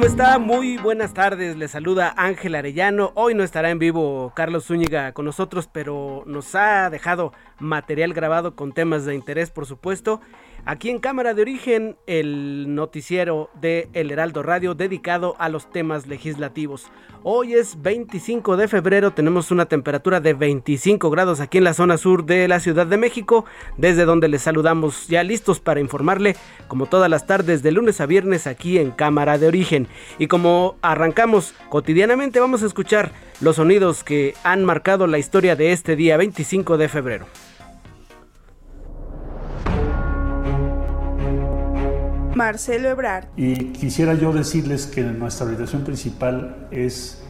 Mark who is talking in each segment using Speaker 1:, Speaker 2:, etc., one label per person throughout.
Speaker 1: ¿Cómo está? Muy buenas tardes. Le saluda Ángel Arellano. Hoy no estará en vivo Carlos Zúñiga con nosotros, pero nos ha dejado material grabado con temas de interés, por supuesto. Aquí en Cámara de Origen, el noticiero de El Heraldo Radio dedicado a los temas legislativos. Hoy es 25 de febrero, tenemos una temperatura de 25 grados aquí en la zona sur de la Ciudad de México, desde donde les saludamos ya listos para informarle, como todas las tardes de lunes a viernes aquí en Cámara de Origen. Y como arrancamos cotidianamente, vamos a escuchar los sonidos que han marcado la historia de este día 25 de febrero.
Speaker 2: Marcelo Ebrard.
Speaker 3: Y quisiera yo decirles que nuestra orientación principal es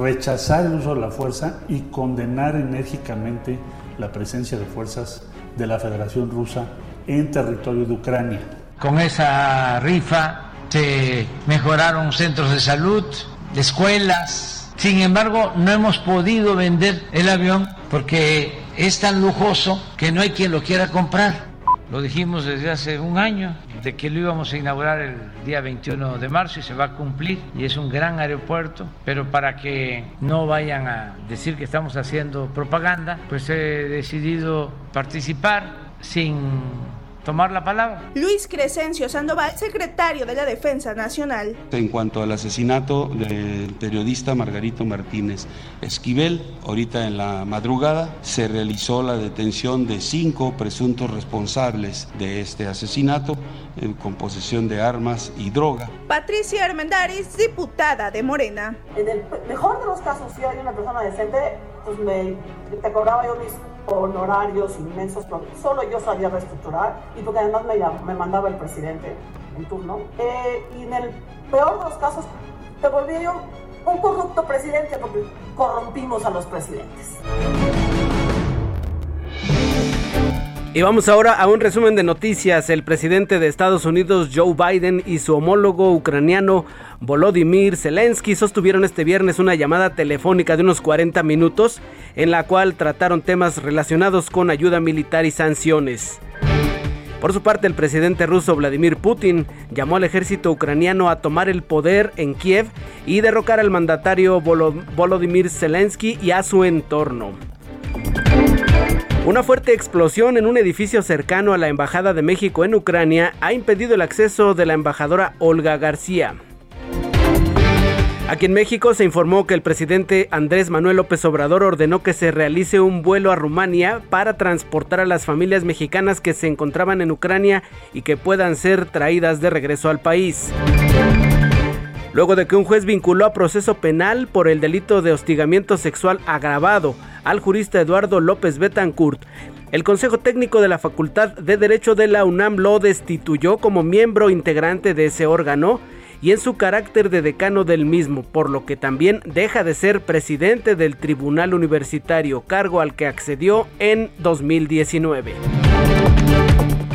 Speaker 3: rechazar el uso de la fuerza y condenar enérgicamente la presencia de fuerzas de la Federación Rusa en territorio de Ucrania.
Speaker 4: Con esa rifa se mejoraron centros de salud, escuelas. Sin embargo, no hemos podido vender el avión porque es tan lujoso que no hay quien lo quiera comprar. Lo dijimos desde hace un año, de que lo íbamos a inaugurar el día 21 de marzo y se va a cumplir y es un gran aeropuerto, pero para que no vayan a decir que estamos haciendo propaganda, pues he decidido participar sin tomar la palabra.
Speaker 2: Luis Crescencio Sandoval, secretario de la Defensa Nacional.
Speaker 5: En cuanto al asesinato del periodista Margarito Martínez Esquivel, ahorita en la madrugada se realizó la detención de cinco presuntos responsables de este asesinato eh, con posesión de armas y droga.
Speaker 2: Patricia Armendáriz, diputada de Morena.
Speaker 6: En el mejor de los casos, si hay una persona decente, pues me, te cobraba yo mis honorarios inmensos, solo yo sabía reestructurar y porque además me, me mandaba el presidente en turno. Eh, y en el peor de los casos, te volví yo un corrupto presidente porque corrompimos a los presidentes.
Speaker 1: Y vamos ahora a un resumen de noticias. El presidente de Estados Unidos, Joe Biden, y su homólogo ucraniano, Volodymyr Zelensky, sostuvieron este viernes una llamada telefónica de unos 40 minutos en la cual trataron temas relacionados con ayuda militar y sanciones. Por su parte, el presidente ruso Vladimir Putin llamó al ejército ucraniano a tomar el poder en Kiev y derrocar al mandatario Volodymyr Zelensky y a su entorno. Una fuerte explosión en un edificio cercano a la Embajada de México en Ucrania ha impedido el acceso de la embajadora Olga García. Aquí en México se informó que el presidente Andrés Manuel López Obrador ordenó que se realice un vuelo a Rumania para transportar a las familias mexicanas que se encontraban en Ucrania y que puedan ser traídas de regreso al país. Luego de que un juez vinculó a proceso penal por el delito de hostigamiento sexual agravado al jurista Eduardo López Betancourt, el Consejo Técnico de la Facultad de Derecho de la UNAM lo destituyó como miembro integrante de ese órgano y en su carácter de decano del mismo, por lo que también deja de ser presidente del Tribunal Universitario, cargo al que accedió en 2019.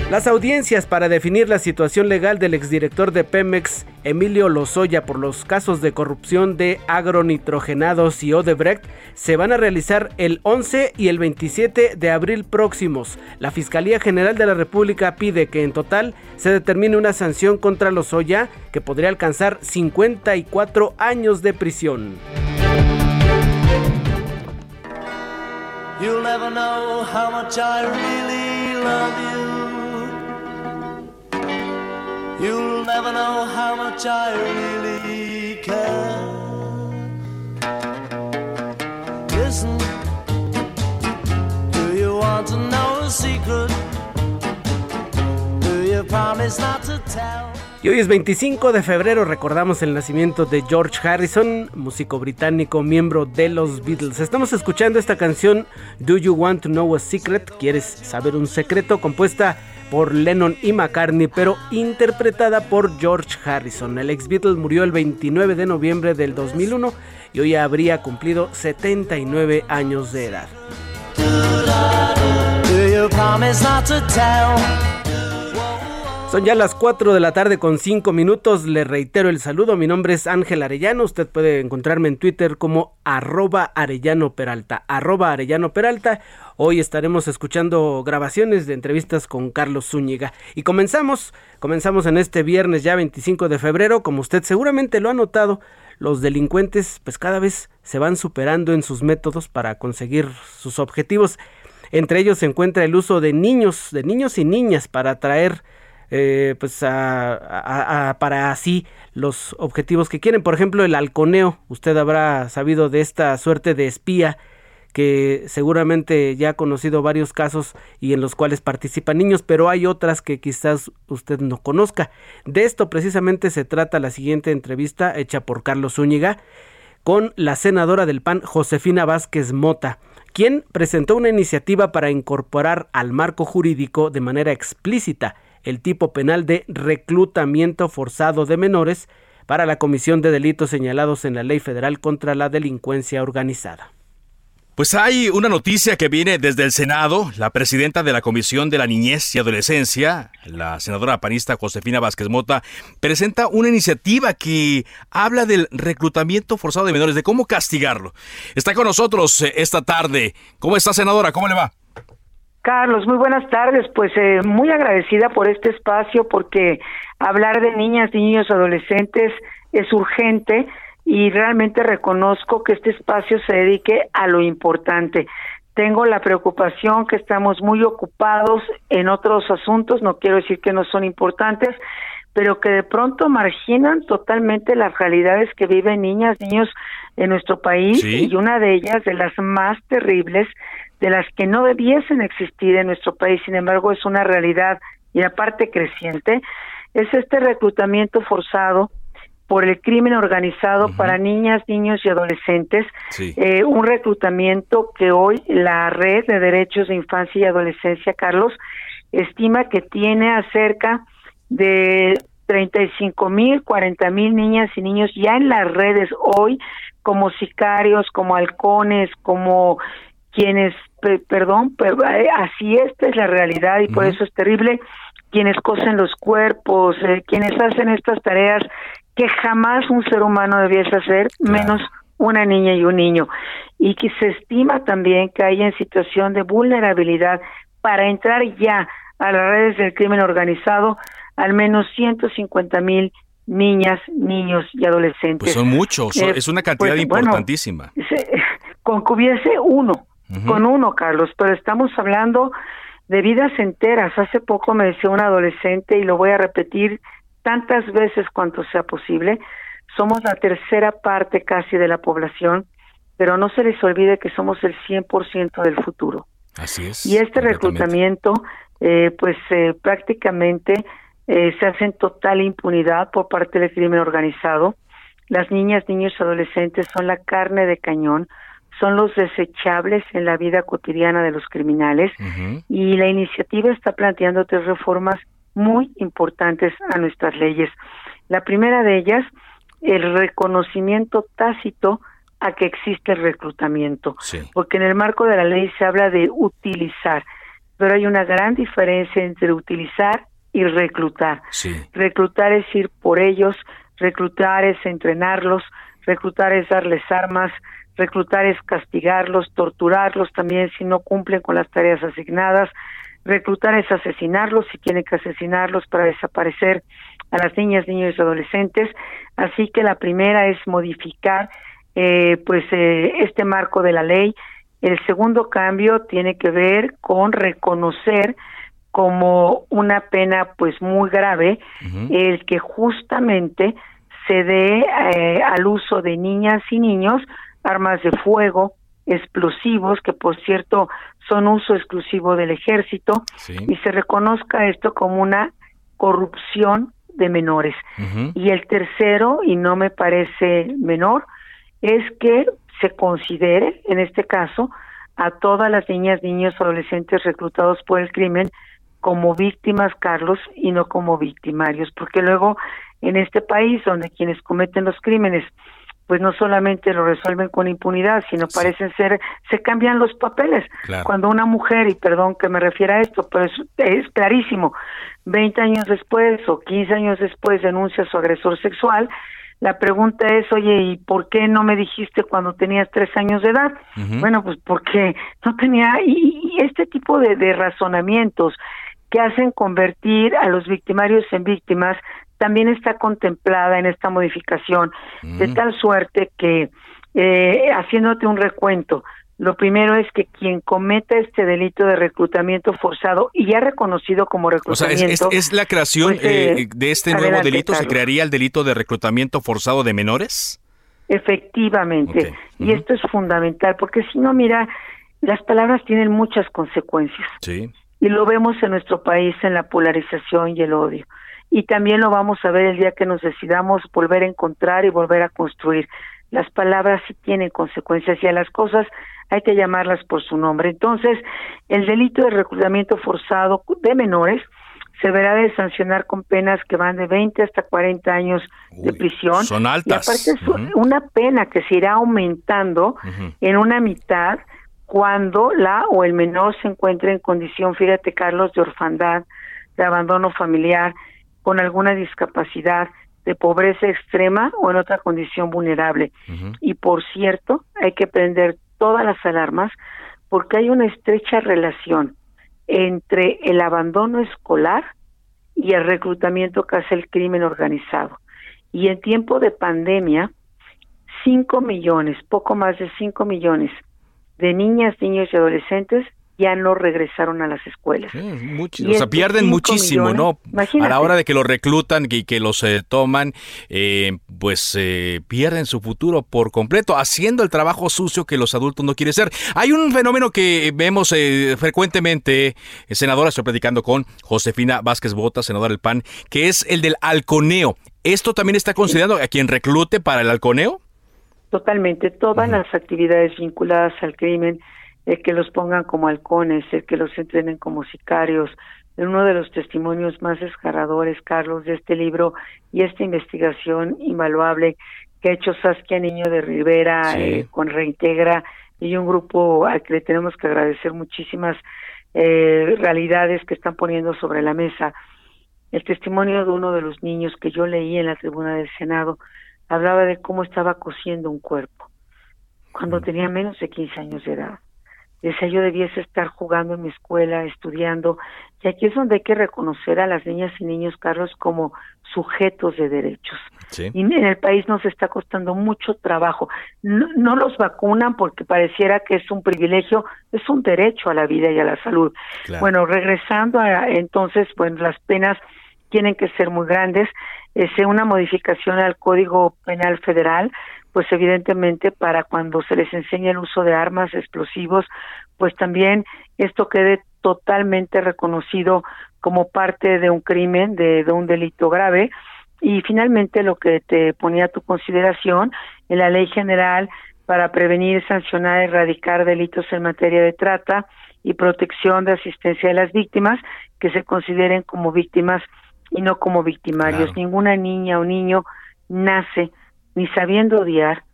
Speaker 1: Las audiencias para definir la situación legal del exdirector de Pemex, Emilio Lozoya, por los casos de corrupción de agronitrogenados y Odebrecht, se van a realizar el 11 y el 27 de abril próximos. La Fiscalía General de la República pide que en total se determine una sanción contra Lozoya que podría alcanzar 54 años de prisión.
Speaker 7: You'll never know how much I really care. Listen, do you want to know a secret? Do you promise not to tell?
Speaker 1: Y hoy es 25 de febrero, recordamos el nacimiento de George Harrison, músico británico, miembro de los Beatles. Estamos escuchando esta canción Do You Want to Know a Secret? ¿Quieres saber un secreto? Compuesta por Lennon y McCartney, pero interpretada por George Harrison. El ex Beatle murió el 29 de noviembre del 2001 y hoy habría cumplido 79 años de edad. Son ya las 4 de la tarde con 5 minutos. Le reitero el saludo. Mi nombre es Ángel Arellano. Usted puede encontrarme en Twitter como arroba Arellano Peralta. Arroba Arellano Peralta. Hoy estaremos escuchando grabaciones de entrevistas con Carlos Zúñiga. Y comenzamos, comenzamos en este viernes ya 25 de febrero. Como usted seguramente lo ha notado, los delincuentes pues cada vez se van superando en sus métodos para conseguir sus objetivos. Entre ellos se encuentra el uso de niños, de niños y niñas para atraer eh, pues para así los objetivos que quieren. Por ejemplo, el halconeo. Usted habrá sabido de esta suerte de espía que seguramente ya ha conocido varios casos y en los cuales participan niños, pero hay otras que quizás usted no conozca. De esto precisamente se trata la siguiente entrevista hecha por Carlos Zúñiga con la senadora del PAN, Josefina Vázquez Mota, quien presentó una iniciativa para incorporar al marco jurídico de manera explícita el tipo penal de reclutamiento forzado de menores para la comisión de delitos señalados en la Ley Federal contra la Delincuencia Organizada.
Speaker 8: Pues hay una noticia que viene desde el Senado. La presidenta de la Comisión de la Niñez y Adolescencia, la senadora panista Josefina Vázquez Mota, presenta una iniciativa que habla del reclutamiento forzado de menores, de cómo castigarlo. Está con nosotros eh, esta tarde. ¿Cómo está, senadora? ¿Cómo le va?
Speaker 9: Carlos, muy buenas tardes. Pues eh, muy agradecida por este espacio porque hablar de niñas, niños, adolescentes es urgente y realmente reconozco que este espacio se dedique a lo importante. Tengo la preocupación que estamos muy ocupados en otros asuntos, no quiero decir que no son importantes, pero que de pronto marginan totalmente las realidades que viven niñas, niños en nuestro país y una de ellas, de las más terribles, de las que no debiesen existir en nuestro país, sin embargo es una realidad y aparte creciente, es este reclutamiento forzado por el crimen organizado para niñas, niños y adolescentes, eh, un reclutamiento que hoy la Red de Derechos de Infancia y Adolescencia, Carlos, estima que tiene acerca de 35 mil, 40 mil niñas y niños ya en las redes hoy como sicarios, como halcones, como quienes, perdón, pero eh, así esta es la realidad y por eso es terrible, quienes cosen los cuerpos, eh, quienes hacen estas tareas que jamás un ser humano debiese hacer, menos una niña y un niño. Y que se estima también que hay en situación de vulnerabilidad para entrar ya a las redes del crimen organizado al menos 150 mil niñas, niños y adolescentes.
Speaker 8: Pues son muchos, eh, es una cantidad pues, importantísima.
Speaker 9: con que hubiese uno con uno, Carlos, pero estamos hablando de vidas enteras. Hace poco me decía un adolescente y lo voy a repetir tantas veces cuanto sea posible. Somos la tercera parte casi de la población, pero no se les olvide que somos el 100% del futuro.
Speaker 8: Así es.
Speaker 9: Y este reclutamiento, eh, pues eh, prácticamente eh, se hace en total impunidad por parte del crimen organizado. Las niñas, niños y adolescentes son la carne de cañón son los desechables en la vida cotidiana de los criminales y la iniciativa está planteando tres reformas muy importantes a nuestras leyes. La primera de ellas, el reconocimiento tácito a que existe el reclutamiento, porque en el marco de la ley se habla de utilizar, pero hay una gran diferencia entre utilizar y reclutar. Reclutar es ir por ellos, reclutar es entrenarlos, reclutar es darles armas, reclutar es castigarlos, torturarlos también si no cumplen con las tareas asignadas, reclutar es asesinarlos si tienen que asesinarlos para desaparecer a las niñas, niños y adolescentes. Así que la primera es modificar eh, pues eh, este marco de la ley. El segundo cambio tiene que ver con reconocer como una pena pues muy grave el que justamente se dé eh, al uso de niñas y niños armas de fuego, explosivos, que por cierto son uso exclusivo del ejército y se reconozca esto como una corrupción de menores. Y el tercero, y no me parece menor, es que se considere, en este caso, a todas las niñas, niños, adolescentes reclutados por el crimen como víctimas, Carlos, y no como victimarios, porque luego en este país donde quienes cometen los crímenes pues no solamente lo resuelven con impunidad, sino parecen ser, se cambian los papeles. Cuando una mujer, y perdón que me refiera a esto, pero es, es clarísimo, 20 años después o 15 años después denuncia a su agresor sexual, la pregunta es, oye, ¿y por qué no me dijiste cuando tenías tres años de edad? Bueno, pues porque no tenía, y, este tipo de, de razonamientos que hacen convertir a los victimarios en víctimas también está contemplada en esta modificación, de mm. tal suerte que, eh, haciéndote un recuento, lo primero es que quien cometa este delito de reclutamiento forzado y ya reconocido como reclutamiento.
Speaker 8: O sea, ¿es, la creación pues, eh, eh, de este nuevo delito? ¿Se crearía el delito de reclutamiento forzado de menores?
Speaker 9: Efectivamente. Y esto es fundamental, porque si no, mira, las palabras tienen muchas consecuencias.
Speaker 8: Sí.
Speaker 9: Y lo vemos en nuestro país en la polarización y el odio y también lo vamos a ver el día que nos decidamos volver a encontrar y volver a construir. Las palabras sí tienen consecuencias y a las cosas hay que llamarlas por su nombre. Entonces, el delito de reclutamiento forzado de menores se verá de sancionar con penas que van de 20 hasta 40 años de prisión.
Speaker 8: Son altas.
Speaker 9: Y aparte es una pena que se irá aumentando en una mitad cuando la o el menor se encuentre en condición, fíjate Carlos, de orfandad, de abandono familiar, con alguna discapacidad, de pobreza extrema o en otra condición vulnerable. Y por cierto, hay que prender todas las alarmas porque hay una estrecha relación entre el abandono escolar y el reclutamiento que hace el crimen organizado. Y en tiempo de pandemia, 5 millones, poco más de 5 millones de niñas, niños y adolescentes ya no regresaron a las escuelas.
Speaker 8: o sea, pierden muchísimo, ¿no? A la hora de que los reclutan y que los eh, toman, eh, pues eh, pierden su futuro por completo, haciendo el trabajo sucio que los adultos no quieren ser. Hay un fenómeno que vemos frecuentemente, senadora, estoy platicando con Josefina Vázquez Bota, senadora del PAN, que es el del halconeo. ¿Esto también está considerado a quien reclute para el halconeo?
Speaker 9: Totalmente, todas las actividades vinculadas al crimen el que los pongan como halcones, el que los entrenen como sicarios. Uno de los testimonios más desgarradores, Carlos, de este libro y esta investigación invaluable que ha hecho Saskia Niño de Rivera eh, con Reintegra y un grupo al que le tenemos que agradecer muchísimas eh, realidades que están poniendo sobre la mesa. El testimonio de uno de los niños que yo leí en la tribuna del Senado hablaba de cómo estaba cosiendo un cuerpo cuando mm. tenía menos de 15 años de edad decía yo debiese estar jugando en mi escuela, estudiando, y aquí es donde hay que reconocer a las niñas y niños, Carlos, como sujetos de derechos. Y en el país nos está costando mucho trabajo. No, los vacunan porque pareciera que es un privilegio, es un derecho a la vida y a la salud. Bueno, regresando a entonces, pues las penas tienen que ser muy grandes. Es una modificación al Código Penal Federal pues evidentemente para cuando se les enseñe el uso de armas explosivos, pues también esto quede totalmente reconocido como parte de un crimen, de, un delito grave. Y finalmente lo que te ponía a tu consideración en la ley general para prevenir, sancionar, erradicar delitos en materia de trata y protección de asistencia de las víctimas que se consideren como víctimas y no como victimarios. Ninguna niña o niño nace ni sabiendo odiar,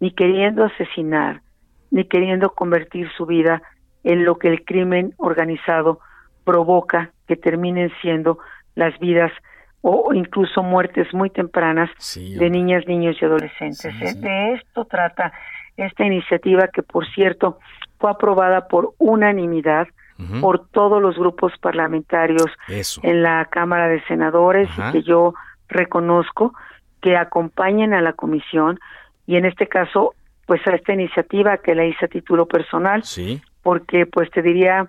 Speaker 9: ni queriendo asesinar, ni queriendo convertir su vida en lo que el crimen organizado provoca que terminen siendo las vidas o incluso muertes muy tempranas de niñas, niños y adolescentes. De esto trata esta iniciativa que, por cierto, fue aprobada por unanimidad por todos los grupos parlamentarios en la Cámara de Senadores y que yo reconozco que acompañen a la comisión y en este caso pues a esta iniciativa que la hice a título personal
Speaker 8: sí.
Speaker 9: porque pues te diría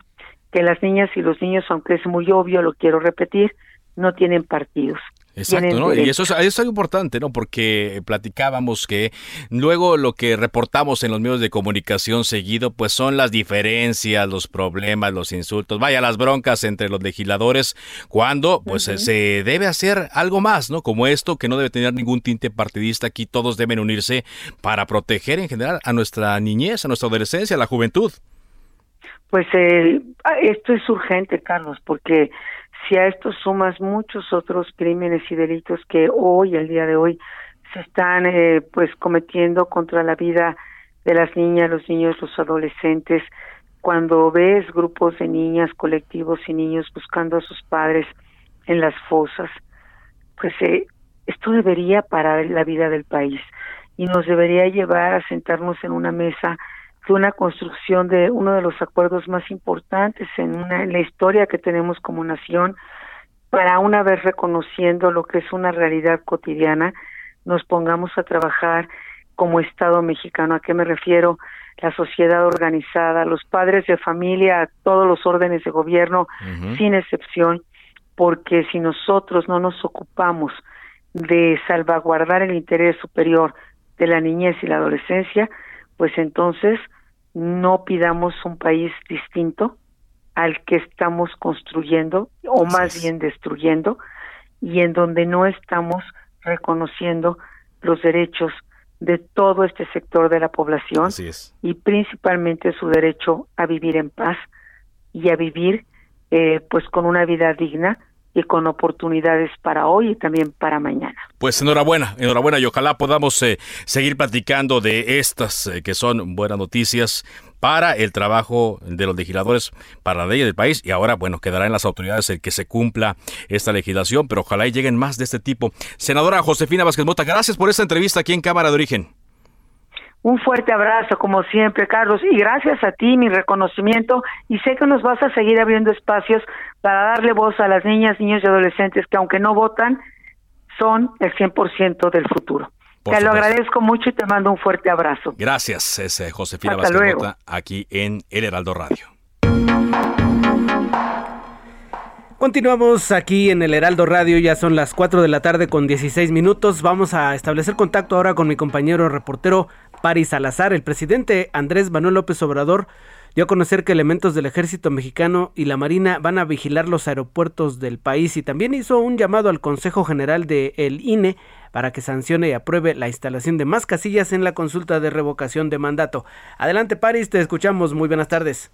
Speaker 9: que las niñas y los niños aunque es muy obvio lo quiero repetir no tienen partidos
Speaker 8: Exacto, ¿no? Y eso es, eso es importante, ¿no? Porque platicábamos que luego lo que reportamos en los medios de comunicación seguido, pues son las diferencias, los problemas, los insultos, vaya, las broncas entre los legisladores, cuando pues se debe hacer algo más, ¿no? Como esto, que no debe tener ningún tinte partidista, aquí todos deben unirse para proteger en general a nuestra niñez, a nuestra adolescencia, a la juventud.
Speaker 9: Pues eh, esto es urgente, Carlos, porque si a esto sumas muchos otros crímenes y delitos que hoy, el día de hoy, se están eh, pues cometiendo contra la vida de las niñas, los niños, los adolescentes, cuando ves grupos de niñas, colectivos y niños buscando a sus padres en las fosas, pues eh, esto debería parar la vida del país y nos debería llevar a sentarnos en una mesa de una construcción de uno de los acuerdos más importantes en, una, en la historia que tenemos como nación, para una vez reconociendo lo que es una realidad cotidiana, nos pongamos a trabajar como Estado mexicano. ¿A qué me refiero? La sociedad organizada, los padres de familia, todos los órdenes de gobierno, sin excepción, porque si nosotros no nos ocupamos de salvaguardar el interés superior de la niñez y la adolescencia, pues entonces no pidamos un país distinto al que estamos construyendo o más bien destruyendo y en donde no estamos reconociendo los derechos de todo este sector de la población y principalmente su derecho a vivir en paz y a vivir eh, pues con una vida digna y con oportunidades para hoy y también para mañana.
Speaker 8: Pues enhorabuena, enhorabuena y ojalá podamos eh, seguir platicando de estas eh, que son buenas noticias para el trabajo de los legisladores para la ley del país y ahora, bueno, quedará en las autoridades el que se cumpla esta legislación, pero ojalá y lleguen más de este tipo. Senadora Josefina Vázquez Mota, gracias por esta entrevista aquí en Cámara de Origen.
Speaker 9: Un fuerte abrazo, como siempre, Carlos, y gracias a ti, mi reconocimiento, y sé que nos vas a seguir abriendo espacios para darle voz a las niñas, niños y adolescentes que aunque no votan, son el 100% del futuro. te lo agradezco mucho y te mando un fuerte abrazo.
Speaker 8: Gracias, es eh, Josefina Vázquez aquí en El Heraldo Radio.
Speaker 1: Continuamos aquí en el Heraldo Radio, ya son las 4 de la tarde con 16 minutos. Vamos a establecer contacto ahora con mi compañero reportero Paris Salazar. El presidente Andrés Manuel López Obrador dio a conocer que elementos del ejército mexicano y la marina van a vigilar los aeropuertos del país y también hizo un llamado al Consejo General del el INE para que sancione y apruebe la instalación de más casillas en la consulta de revocación de mandato. Adelante Paris, te escuchamos. Muy buenas tardes.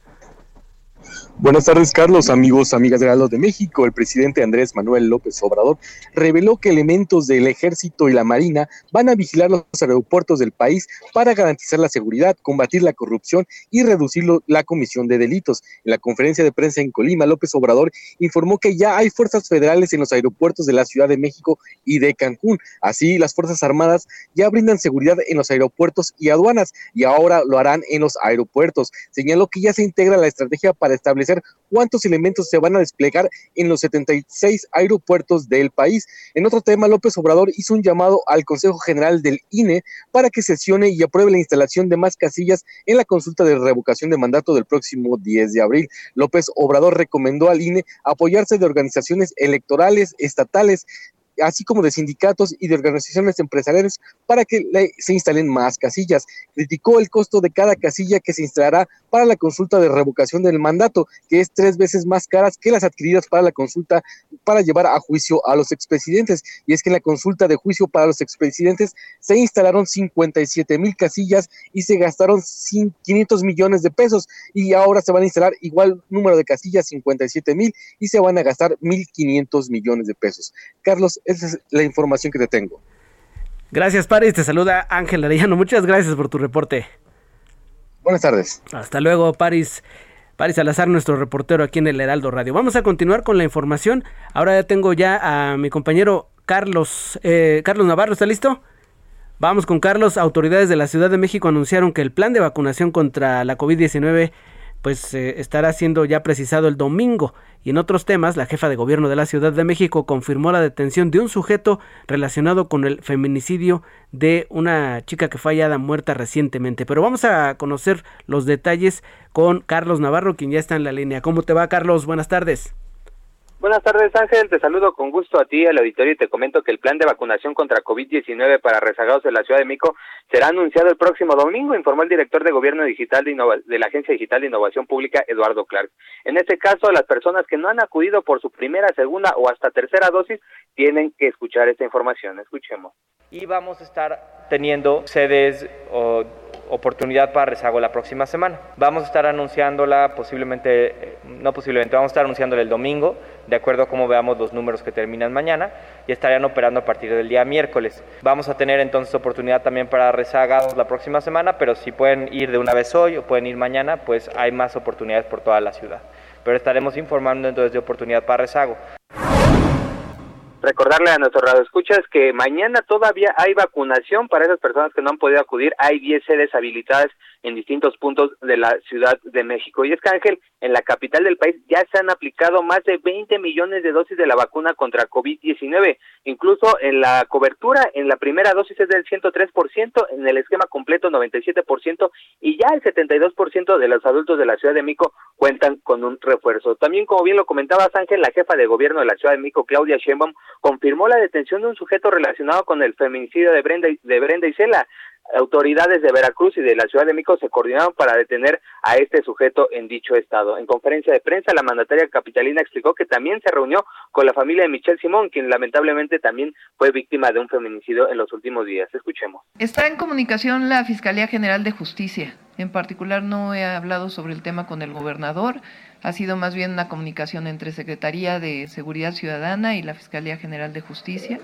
Speaker 10: Buenas tardes, Carlos, amigos, amigas de Heraldo de México. El presidente Andrés Manuel López Obrador reveló que elementos del Ejército y la Marina van a vigilar los aeropuertos del país para garantizar la seguridad, combatir la corrupción y reducir la comisión de delitos. En la conferencia de prensa en Colima, López Obrador informó que ya hay fuerzas federales en los aeropuertos de la Ciudad de México y de Cancún. Así, las Fuerzas Armadas ya brindan seguridad en los aeropuertos y aduanas y ahora lo harán en los aeropuertos. Señaló que ya se integra la estrategia para establecer cuántos elementos se van a desplegar en los 76 aeropuertos del país. En otro tema, López Obrador hizo un llamado al Consejo General del INE para que sesione y apruebe la instalación de más casillas en la consulta de revocación de mandato del próximo 10 de abril. López Obrador recomendó al INE apoyarse de organizaciones electorales estatales así como de sindicatos y de organizaciones empresariales para que se instalen más casillas. Criticó el costo de cada casilla que se instalará para la consulta de revocación del mandato, que es tres veces más caras que las adquiridas para la consulta para llevar a juicio a los expresidentes. Y es que en la consulta de juicio para los expresidentes se instalaron 57 mil casillas y se gastaron 500 millones de pesos y ahora se van a instalar igual número de casillas, 57 mil, y se van a gastar 1.500 millones de pesos. Carlos, esa es la información que te tengo.
Speaker 1: Gracias, Paris. Te saluda Ángel Arellano. Muchas gracias por tu reporte.
Speaker 10: Buenas tardes.
Speaker 1: Hasta luego, Paris. Paris Salazar, nuestro reportero aquí en el Heraldo Radio. Vamos a continuar con la información. Ahora ya tengo ya a mi compañero Carlos. Eh, Carlos Navarro, ¿está listo? Vamos con Carlos. Autoridades de la Ciudad de México anunciaron que el plan de vacunación contra la COVID-19 pues eh, estará siendo ya precisado el domingo. Y en otros temas, la jefa de gobierno de la Ciudad de México confirmó la detención de un sujeto relacionado con el feminicidio de una chica que fue hallada muerta recientemente. Pero vamos a conocer los detalles con Carlos Navarro, quien ya está en la línea. ¿Cómo te va, Carlos? Buenas tardes.
Speaker 11: Buenas tardes, Ángel. Te saludo con gusto a ti, al auditorio, y te comento que el plan de vacunación contra COVID-19 para rezagados de la Ciudad de Mico será anunciado el próximo domingo, informó el director de Gobierno Digital de, de, la Agencia Digital de Innovación Pública, Eduardo Clark. En este caso, las personas que no han acudido por su primera, segunda o hasta tercera dosis tienen que escuchar esta información. Escuchemos.
Speaker 12: Y vamos a estar teniendo sedes o oportunidad para rezago la próxima semana. Vamos a estar anunciándola posiblemente, eh, no posiblemente, vamos a estar anunciándola el domingo, de acuerdo a cómo veamos los números que terminan mañana, y estarían operando a partir del día miércoles. Vamos a tener entonces oportunidad también para rezagados la próxima semana, pero si pueden ir de una vez hoy o pueden ir mañana, pues hay más oportunidades por toda la ciudad. Pero estaremos informando entonces de oportunidad para rezago.
Speaker 11: Recordarle a nuestros radioescuchas que mañana todavía hay vacunación para esas personas que no han podido acudir. Hay 10 sedes habilitadas en distintos puntos de la Ciudad de México. Y es que Ángel, en la capital del país ya se han aplicado más de 20 millones de dosis de la vacuna contra COVID-19. Incluso en la cobertura, en la primera dosis es del 103%, en el esquema completo 97% y ya el 72% de los adultos de la Ciudad de México cuentan con un refuerzo. También, como bien lo comentabas Ángel, la jefa de gobierno de la Ciudad de México, Claudia Sheinbaum, confirmó la detención de un sujeto relacionado con el feminicidio de Brenda, de Brenda Isela autoridades de Veracruz y de la Ciudad de México se coordinaron para detener a este sujeto en dicho estado. En conferencia de prensa, la mandataria capitalina explicó que también se reunió con la familia de Michelle Simón, quien lamentablemente también fue víctima de un feminicidio en los últimos días. Escuchemos.
Speaker 13: Está en comunicación la Fiscalía General de Justicia. En particular no he hablado sobre el tema con el gobernador, ha sido más bien una comunicación entre Secretaría de Seguridad Ciudadana y la Fiscalía General de Justicia.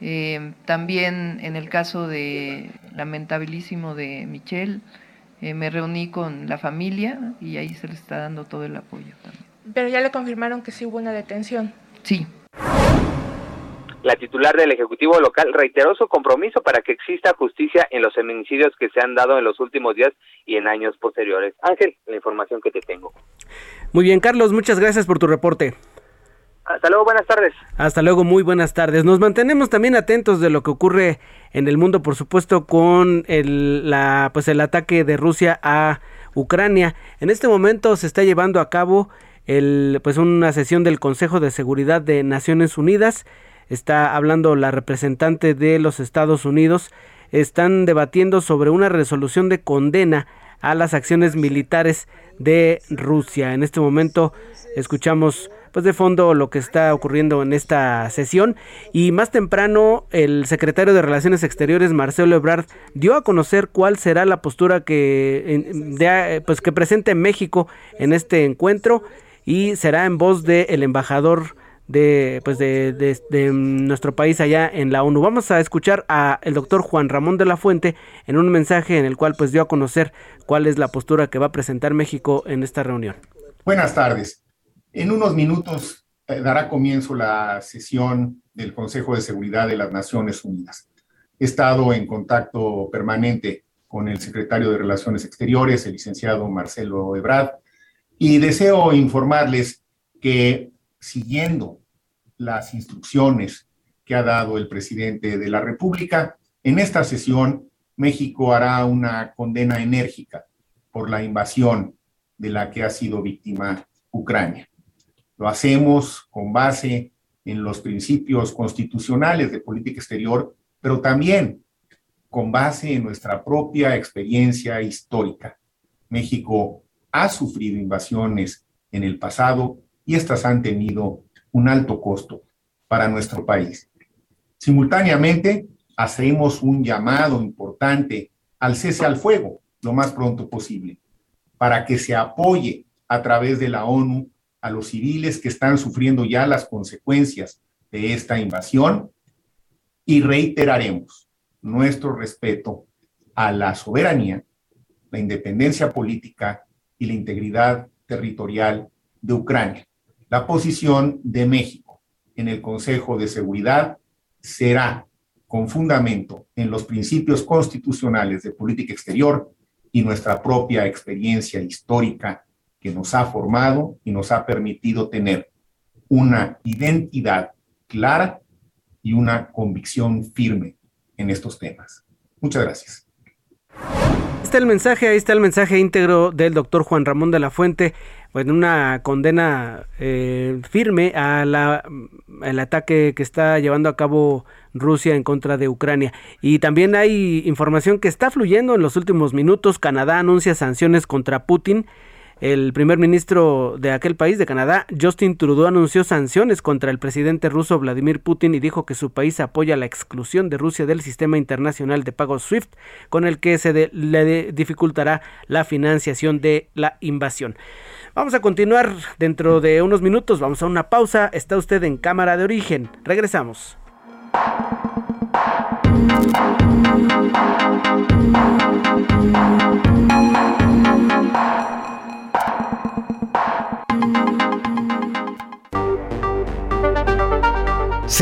Speaker 13: Eh, también en el caso de lamentabilísimo de Michelle, eh, me reuní con la familia y ahí se le está dando todo el apoyo también.
Speaker 14: Pero ya le confirmaron que sí hubo una detención.
Speaker 13: Sí.
Speaker 11: La titular del Ejecutivo local reiteró su compromiso para que exista justicia en los feminicidios que se han dado en los últimos días y en años posteriores. Ángel, la información que te tengo.
Speaker 1: Muy bien, Carlos, muchas gracias por tu reporte.
Speaker 11: Hasta luego, buenas tardes.
Speaker 1: Hasta luego, muy buenas tardes. Nos mantenemos también atentos de lo que ocurre en el mundo, por supuesto, con el, la, pues el ataque de Rusia a Ucrania. En este momento se está llevando a cabo el, pues una sesión del Consejo de Seguridad de Naciones Unidas. Está hablando la representante de los Estados Unidos. Están debatiendo sobre una resolución de condena a las acciones militares de Rusia. En este momento escuchamos pues de fondo lo que está ocurriendo en esta sesión y más temprano el secretario de Relaciones Exteriores Marcelo Ebrard dio a conocer cuál será la postura que pues que presente México en este encuentro y será en voz del embajador de pues de, de, nuestro país allá en la ONU. Vamos a escuchar a el doctor Juan Ramón de la Fuente en un mensaje en el cual pues dio a conocer cuál es la postura que va a presentar México en esta reunión.
Speaker 15: Buenas tardes. En unos minutos eh, dará comienzo la sesión del Consejo de Seguridad de las Naciones Unidas. He estado en contacto permanente con el secretario de Relaciones Exteriores, el licenciado Marcelo Ebrard, y deseo informarles que siguiendo las instrucciones que ha dado el presidente de la República, en esta sesión México hará una condena enérgica por la invasión de la que ha sido víctima Ucrania. Lo hacemos con base en los principios constitucionales de política exterior, pero también con base en nuestra propia experiencia histórica. México ha sufrido invasiones en el pasado y estas han tenido un alto costo para nuestro país. Simultáneamente, hacemos un llamado importante al cese al fuego lo más pronto posible, para que se apoye a través de la ONU a los civiles que están sufriendo ya las consecuencias de esta invasión y reiteraremos nuestro respeto a la soberanía, la independencia política y la integridad territorial de Ucrania. La posición de México en el Consejo de Seguridad será con fundamento en los principios constitucionales de política exterior y nuestra propia experiencia histórica que nos ha formado y nos ha permitido tener una identidad clara y una convicción firme en estos temas. Muchas gracias.
Speaker 1: está el mensaje, ahí está el mensaje íntegro del doctor Juan Ramón de la Fuente, en una condena eh, firme al ataque que está llevando a cabo Rusia en contra de Ucrania. Y también hay información que está fluyendo en los últimos minutos. Canadá anuncia sanciones contra Putin el primer ministro de aquel país, de Canadá, Justin Trudeau, anunció sanciones contra el presidente ruso Vladimir Putin y dijo que su país apoya la exclusión de Rusia del sistema internacional de pagos SWIFT, con el que se le dificultará la financiación de la invasión. Vamos a continuar dentro de unos minutos, vamos a una pausa. Está usted en cámara de origen. Regresamos.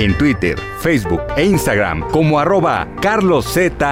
Speaker 16: en Twitter, Facebook e Instagram como arroba carloszup.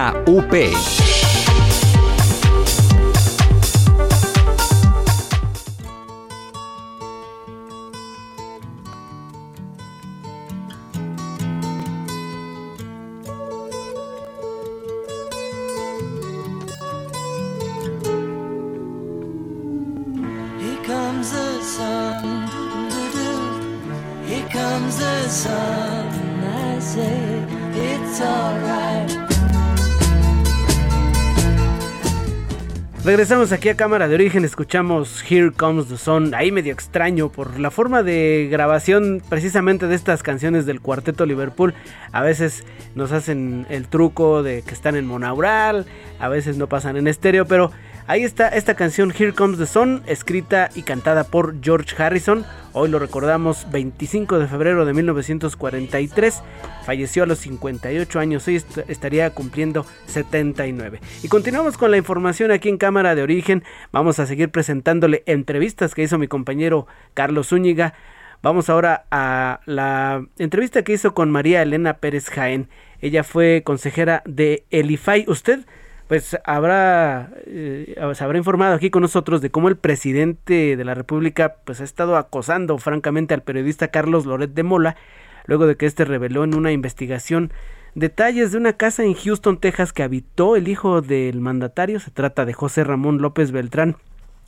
Speaker 1: Regresamos aquí a cámara de origen, escuchamos Here Comes the Sun, ahí medio extraño por la forma de grabación precisamente de estas canciones del cuarteto Liverpool. A veces nos hacen el truco de que están en monaural, a veces no pasan en estéreo, pero Ahí está esta canción Here Comes the Sun, escrita y cantada por George Harrison. Hoy lo recordamos 25 de febrero de 1943. Falleció a los 58 años, hoy estaría cumpliendo 79. Y continuamos con la información aquí en Cámara de Origen. Vamos a seguir presentándole entrevistas que hizo mi compañero Carlos Zúñiga. Vamos ahora a la entrevista que hizo con María Elena Pérez Jaén. Ella fue consejera de Elifai. ¿Usted pues habrá, eh, se habrá informado aquí con nosotros de cómo el presidente de la República pues ha estado acosando francamente al periodista Carlos Loret de Mola, luego de que este reveló en una investigación detalles de una casa en Houston, Texas que habitó el hijo del mandatario, se trata de José Ramón López Beltrán,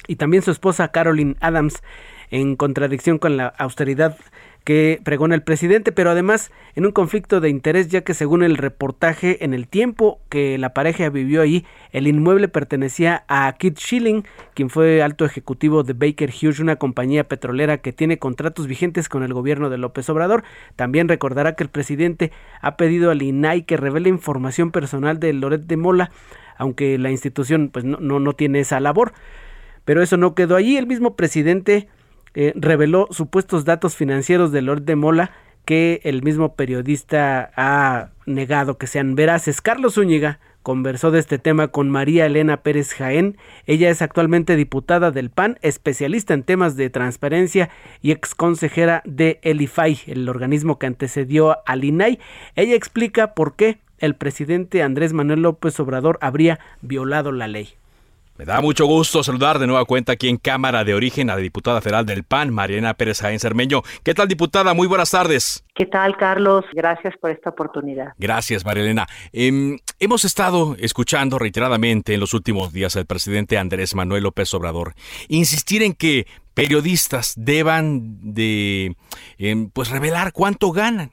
Speaker 1: y también su esposa Carolyn Adams, en contradicción con la austeridad que pregona el presidente, pero además en un conflicto de interés ya que según el reportaje en el tiempo que la pareja vivió ahí, el inmueble pertenecía a Kit Schilling, quien fue alto ejecutivo de Baker Hughes, una compañía petrolera que tiene contratos vigentes con el gobierno de López Obrador. También recordará que el presidente ha pedido al INAI que revele información personal de Loret de Mola, aunque la institución pues no, no, no tiene esa labor. Pero eso no quedó allí, el mismo presidente eh, reveló supuestos datos financieros de Lord de Mola que el mismo periodista ha negado que sean veraces. Carlos Zúñiga conversó de este tema con María Elena Pérez Jaén. Ella es actualmente diputada del PAN, especialista en temas de transparencia y ex consejera de Elifai, el organismo que antecedió al INAI. Ella explica por qué el presidente Andrés Manuel López Obrador habría violado la ley.
Speaker 8: Me da mucho gusto saludar de nueva cuenta aquí en Cámara de Origen a la diputada federal del PAN, Mariana Pérez Jaén Cermeño. ¿Qué tal, diputada? Muy buenas tardes.
Speaker 17: ¿Qué tal, Carlos? Gracias por esta oportunidad.
Speaker 8: Gracias, Marielena. Em, hemos estado escuchando reiteradamente en los últimos días al presidente Andrés Manuel López Obrador insistir en que periodistas deban de em, pues revelar cuánto ganan.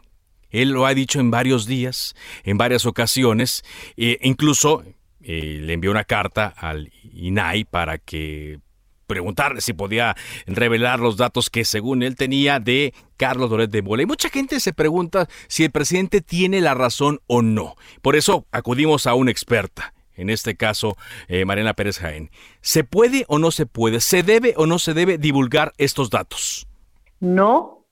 Speaker 8: Él lo ha dicho en varios días, en varias ocasiones, e incluso eh, le envió una carta al INAI para que preguntarle si podía revelar los datos que según él tenía de Carlos Loret de Mola. Y mucha gente se pregunta si el presidente tiene la razón o no. Por eso acudimos a una experta, en este caso eh, Mariana Pérez Jaén. ¿Se puede o no se puede? ¿Se debe o no se debe divulgar estos datos?
Speaker 17: No,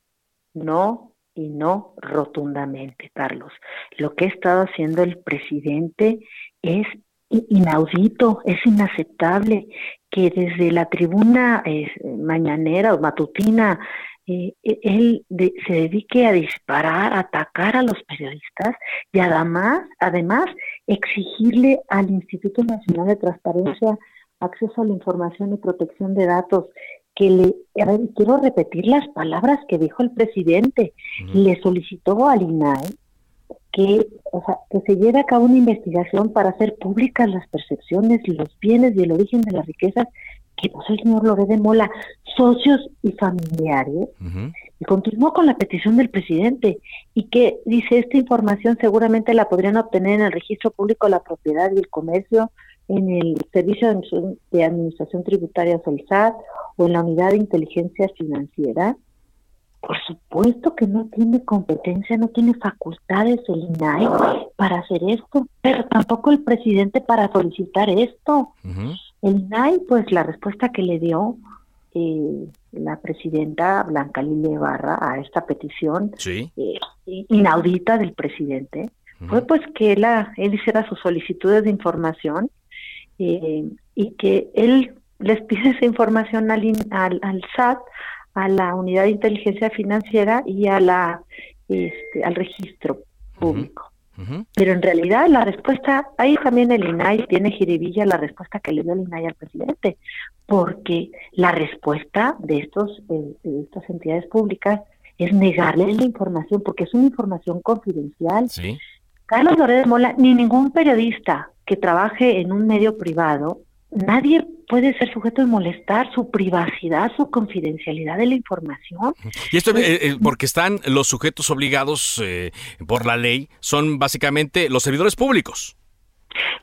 Speaker 17: no y no rotundamente, Carlos. Lo que ha estado haciendo el presidente es inaudito, es inaceptable que desde la tribuna eh, mañanera o matutina eh, él se dedique a disparar, a atacar a los periodistas y además, además exigirle al Instituto Nacional de Transparencia acceso a la información y protección de datos que le, quiero repetir las palabras que dijo el presidente, le solicitó al INAE que, o sea, que se lleve a cabo una investigación para hacer públicas las percepciones, los bienes y el origen de las riquezas que posee el señor Loré de Mola, socios y familiares. Y continuó con la petición del presidente y que dice esta información seguramente la podrían obtener en el registro público de la propiedad y el comercio, en el Servicio de Administración Tributaria SOLSAT o en la Unidad de Inteligencia Financiera por supuesto que no tiene competencia, no tiene facultades el INAI para hacer esto, pero tampoco el presidente para solicitar esto. El INAI, pues la respuesta que le dio eh, la presidenta Blanca Lile Barra a esta petición eh, inaudita del presidente fue pues que él, él hiciera sus solicitudes de información eh, y que él les pide esa información al, al, al SAT a la unidad de inteligencia financiera y a la este, al registro público. Pero en realidad la respuesta, ahí también el INAI tiene jiribilla la respuesta que le dio el INAI al presidente, porque la respuesta de estos eh, de estas entidades públicas es negarle la información, porque es una información confidencial. Carlos Loredo Mola, ni ningún periodista que trabaje en un medio privado nadie puede ser sujeto de molestar su privacidad, su confidencialidad de la información.
Speaker 8: Y esto eh, eh, porque están los sujetos obligados eh, por la ley, son básicamente los servidores públicos.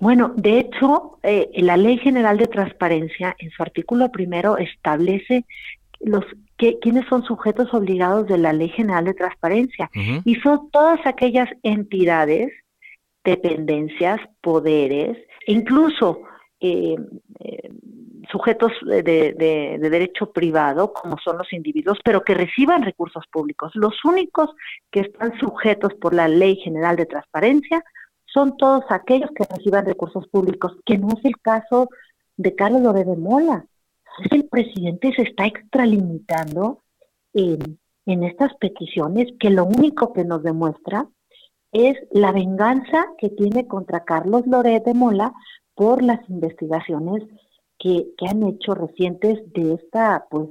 Speaker 17: Bueno, de hecho, la Ley General de Transparencia, en su artículo primero, establece los que, quiénes son sujetos obligados de la Ley General de Transparencia. Y son todas aquellas entidades, dependencias, poderes, e incluso eh, eh, sujetos de, de, derecho privado, como son los individuos, pero que reciban recursos públicos. Los únicos que están sujetos por la Ley General de Transparencia son todos aquellos que reciban recursos públicos, que no es el caso de Carlos Lore de Mola. El presidente se está extralimitando en, en estas peticiones, que lo único que nos demuestra es la venganza que tiene contra Carlos Loret de Mola por las investigaciones que, han hecho recientes de esta, pues,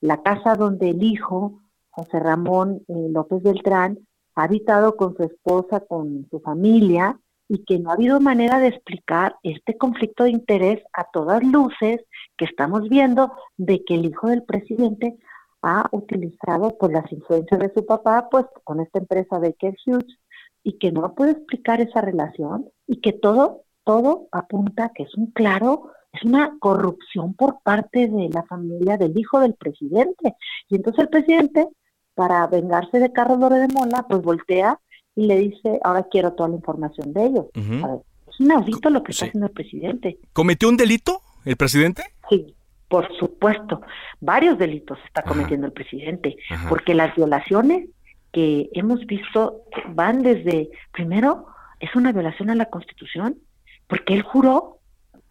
Speaker 17: la casa donde el hijo, José Ramón eh, López Beltrán, ha habitado con su esposa, con su familia, y que no ha habido manera de explicar este conflicto de interés a todas luces que estamos viendo de que el hijo del presidente ha utilizado por pues, las influencias de su papá, pues con esta empresa Baker Hughes, y que no puede explicar esa relación y que todo todo apunta que es un claro, es una corrupción por parte de la familia del hijo del presidente. Y entonces el presidente, para vengarse de Carlos Lore de Mola, pues voltea y le dice, ahora quiero toda la información de ellos. es un audito lo que está haciendo el presidente.
Speaker 8: ¿Cometió un delito el presidente?
Speaker 17: Sí, por supuesto. Varios delitos está cometiendo el presidente, porque las violaciones que hemos visto van desde, primero, es una violación a la Constitución, porque él juró,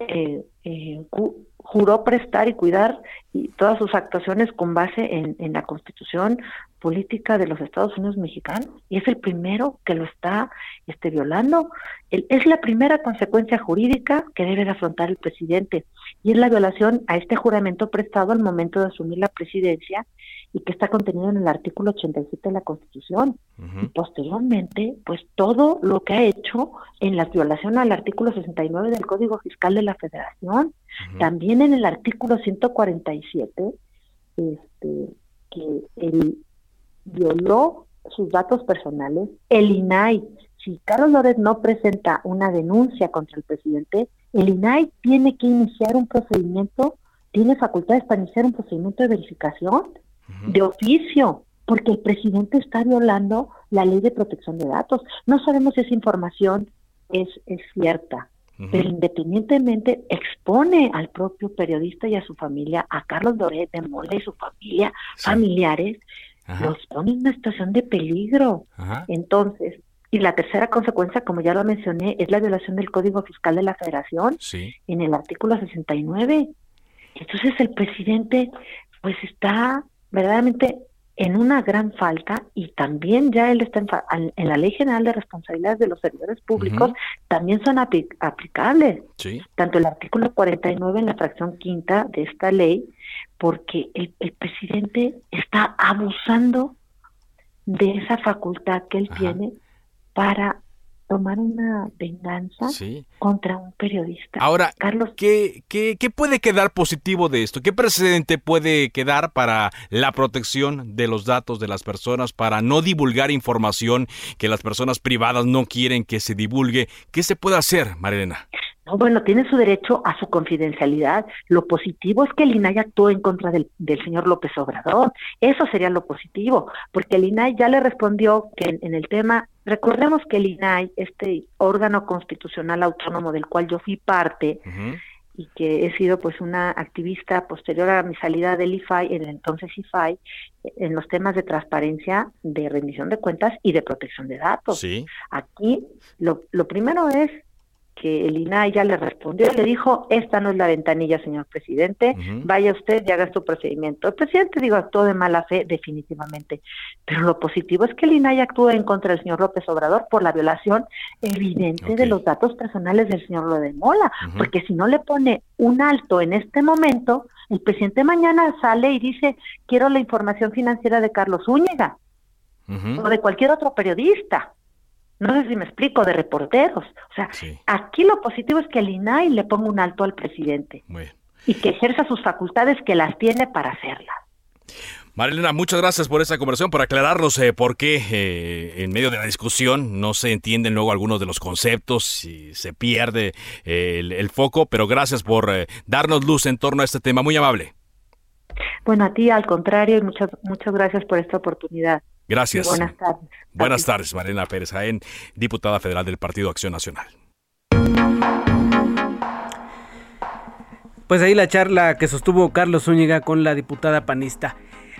Speaker 17: eh, eh, juró prestar y cuidar y todas sus actuaciones con base en, en, la constitución política de los Estados Unidos mexicanos y es el primero que lo está este, violando. El, es la primera consecuencia jurídica que debe de afrontar el presidente y es la violación a este juramento prestado al momento de asumir la presidencia y que está contenido en el artículo 87 de la Constitución. Y posteriormente, pues todo lo que ha hecho en la violación al artículo 69 del Código Fiscal de la Federación, también en el artículo 147, este, que él violó sus datos personales, el INAI, si Carlos Lórez no presenta una denuncia contra el presidente, el INAI tiene que iniciar un procedimiento, tiene facultades para iniciar un procedimiento de verificación de oficio, porque el presidente está violando la ley de protección de datos. No sabemos si esa información es, es cierta, pero independientemente expone al propio periodista y a su familia, a Carlos Loret de Mola y su familia, familiares, los pone en una situación de peligro. Entonces, y la tercera consecuencia, como ya lo mencioné, es la violación del Código Fiscal de la Federación en el artículo 69. Entonces el presidente pues está verdaderamente en una gran falta y también ya él está en, en la Ley General de Responsabilidades de los Servidores Públicos, también son aplicables. Tanto el artículo 49 en la fracción quinta de esta ley, porque el, el presidente está abusando de esa facultad que él tiene para tomar una venganza contra un periodista.
Speaker 8: Ahora, Carlos, ¿qué, qué, qué puede quedar positivo de esto? ¿Qué precedente puede quedar para la protección de los datos de las personas, para no divulgar información que las personas privadas no quieren que se divulgue? ¿Qué se puede hacer, Marilena?
Speaker 17: No, bueno, tiene su derecho a su confidencialidad. Lo positivo es que el INAI actuó en contra del, del señor López Obrador. Eso sería lo positivo, porque el INAI ya le respondió que en, el tema, recordemos que el INAI, este órgano constitucional autónomo del cual yo fui parte, y que he sido pues una activista posterior a mi salida del IFAI, en el entonces IFAI, en los temas de transparencia, de rendición de cuentas y de protección de datos.
Speaker 8: Sí.
Speaker 17: Aquí lo, lo primero es que el INAI ya le respondió y le dijo, esta no es la ventanilla, señor presidente, vaya usted y haga su procedimiento. El presidente, digo, actuó de mala fe, definitivamente, pero lo positivo es que el INAI actúa en contra del señor López Obrador por la violación evidente de los datos personales del señor Lodemola, porque si no le pone un alto en este momento, el presidente mañana sale y dice, quiero la información financiera de Carlos Úñiga o de cualquier otro periodista no sé si me explico, de reporteros. O sea, aquí lo positivo es que el INAI le ponga un alto al presidente y que ejerza sus facultades que las tiene para hacerlas.
Speaker 8: Marilena, muchas gracias por esta conversación, por aclararnos eh, por qué eh, en medio de la discusión no se entienden luego algunos de los conceptos y se pierde eh, el, foco, pero gracias por darnos luz en torno a este tema, muy amable.
Speaker 17: Bueno, a ti al contrario y muchas, muchas gracias por esta oportunidad.
Speaker 8: Gracias.
Speaker 17: buenas tardes.
Speaker 8: Buenas tardes, Marina Pérez Jaén, diputada federal del Partido Acción Nacional.
Speaker 1: Pues ahí la charla que sostuvo Carlos Zúñiga con la diputada panista.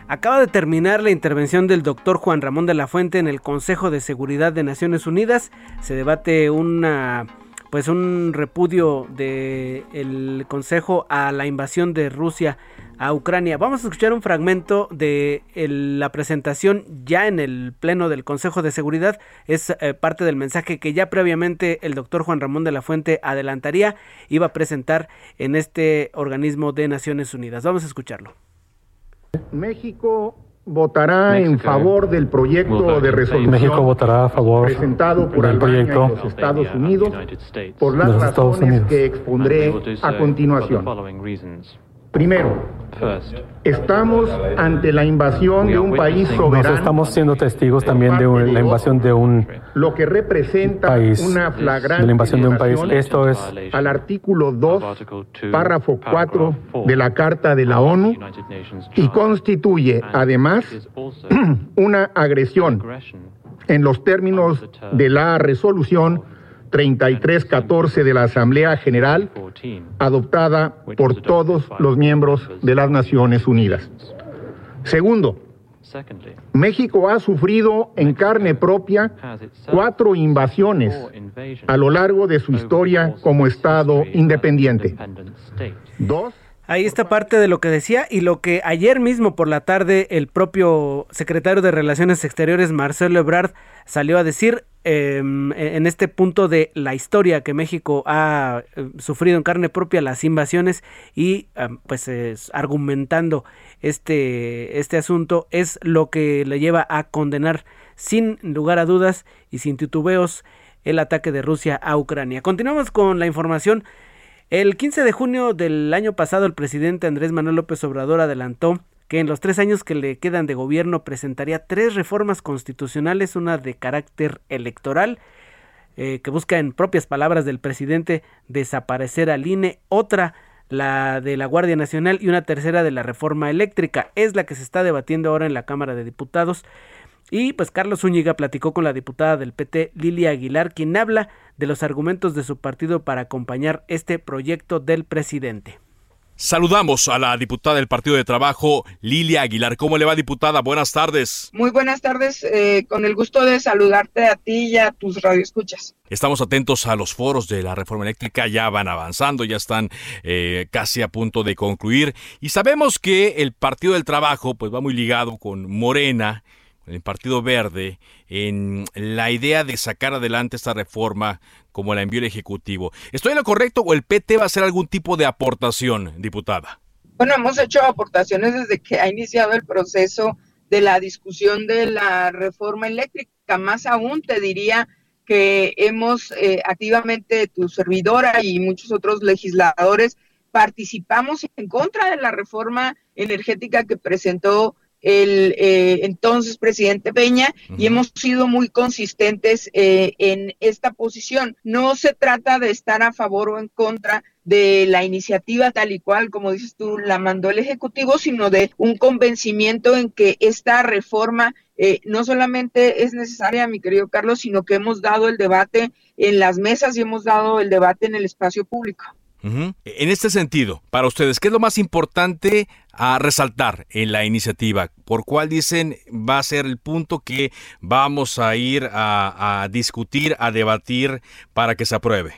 Speaker 1: Acaba de terminar la intervención del doctor Juan Ramón de la Fuente en el Consejo de Seguridad de Naciones Unidas. Se debate una pues un repudio del Consejo a la invasión de Rusia a Ucrania. Vamos a escuchar un fragmento de la presentación ya en el Pleno del Consejo de Seguridad. Es eh, parte del mensaje que ya previamente el doctor Juan Ramón de la Fuente adelantaría, iba a presentar en este organismo de Naciones Unidas. Vamos a escucharlo.
Speaker 18: México votará en favor del proyecto de resolución
Speaker 19: México votará a favor
Speaker 18: presentado por el proyecto los Estados Unidos por las razones que expondré a continuación. Primero, estamos ante la invasión de un país soberano.
Speaker 19: estamos siendo testigos también de la invasión de un
Speaker 18: lo que representa país, una flagrante
Speaker 19: de la invasión de un país. Esto es
Speaker 18: al artículo 2, párrafo 4 de la Carta de la ONU y constituye además una agresión en los términos de la resolución 3314 de la Asamblea General, adoptada por todos los miembros de las Naciones Unidas. Segundo, México ha sufrido en carne propia cuatro invasiones a lo largo de su historia como Estado independiente. Dos
Speaker 1: Ahí está parte de lo que decía y lo que ayer mismo por la tarde el propio secretario de Relaciones Exteriores, Marcelo Ebrard, salió a decir em, e, en este punto de la historia que México ha eh, sufrido en carne propia las invasiones y em, pues argumentando este, este asunto es lo que le lleva a condenar sin lugar a dudas y sin titubeos el ataque de Rusia a Ucrania. Continuamos con la información. El 15 de junio del año pasado el presidente Andrés Manuel López Obrador adelantó que en los tres años que le quedan de gobierno presentaría tres reformas constitucionales, una de carácter electoral, eh, que busca en propias palabras del presidente desaparecer al INE, otra la de la Guardia Nacional y una tercera de la reforma eléctrica. Es la que se está debatiendo ahora en la Cámara de Diputados. Y pues Carlos Zúñiga platicó con la diputada del PT, Lilia Aguilar, quien habla de los argumentos de su partido para acompañar este proyecto del presidente.
Speaker 8: Saludamos a la diputada del Partido de Trabajo, Lilia Aguilar. ¿Cómo le va, diputada? Buenas tardes.
Speaker 20: Muy buenas tardes, eh, con el gusto de saludarte a ti y a tus radioescuchas.
Speaker 8: Estamos atentos a los foros de la reforma eléctrica, ya van avanzando, ya están eh, casi a punto de concluir y sabemos que el Partido del Trabajo pues va muy ligado con Morena el Partido Verde, en la idea de sacar adelante esta reforma como la envió el Ejecutivo. ¿Estoy en lo correcto o el PT va a hacer algún tipo de aportación, diputada?
Speaker 20: Bueno, hemos hecho aportaciones desde que ha iniciado el proceso de la discusión de la reforma eléctrica. Más aún, te diría que hemos eh, activamente, tu servidora y muchos otros legisladores, participamos en contra de la reforma energética que presentó el eh, entonces presidente Peña y hemos sido muy consistentes eh, en esta posición. No se trata de estar a favor o en contra de la iniciativa tal y cual, como dices tú, la mandó el Ejecutivo, sino de un convencimiento en que esta reforma eh, no solamente es necesaria, mi querido Carlos, sino que hemos dado el debate en las mesas y hemos dado el debate en el espacio público.
Speaker 8: En este sentido, para ustedes, ¿qué es lo más importante a resaltar en la iniciativa? ¿Por cuál dicen va a ser el punto que vamos a ir a, discutir, a debatir para que se apruebe?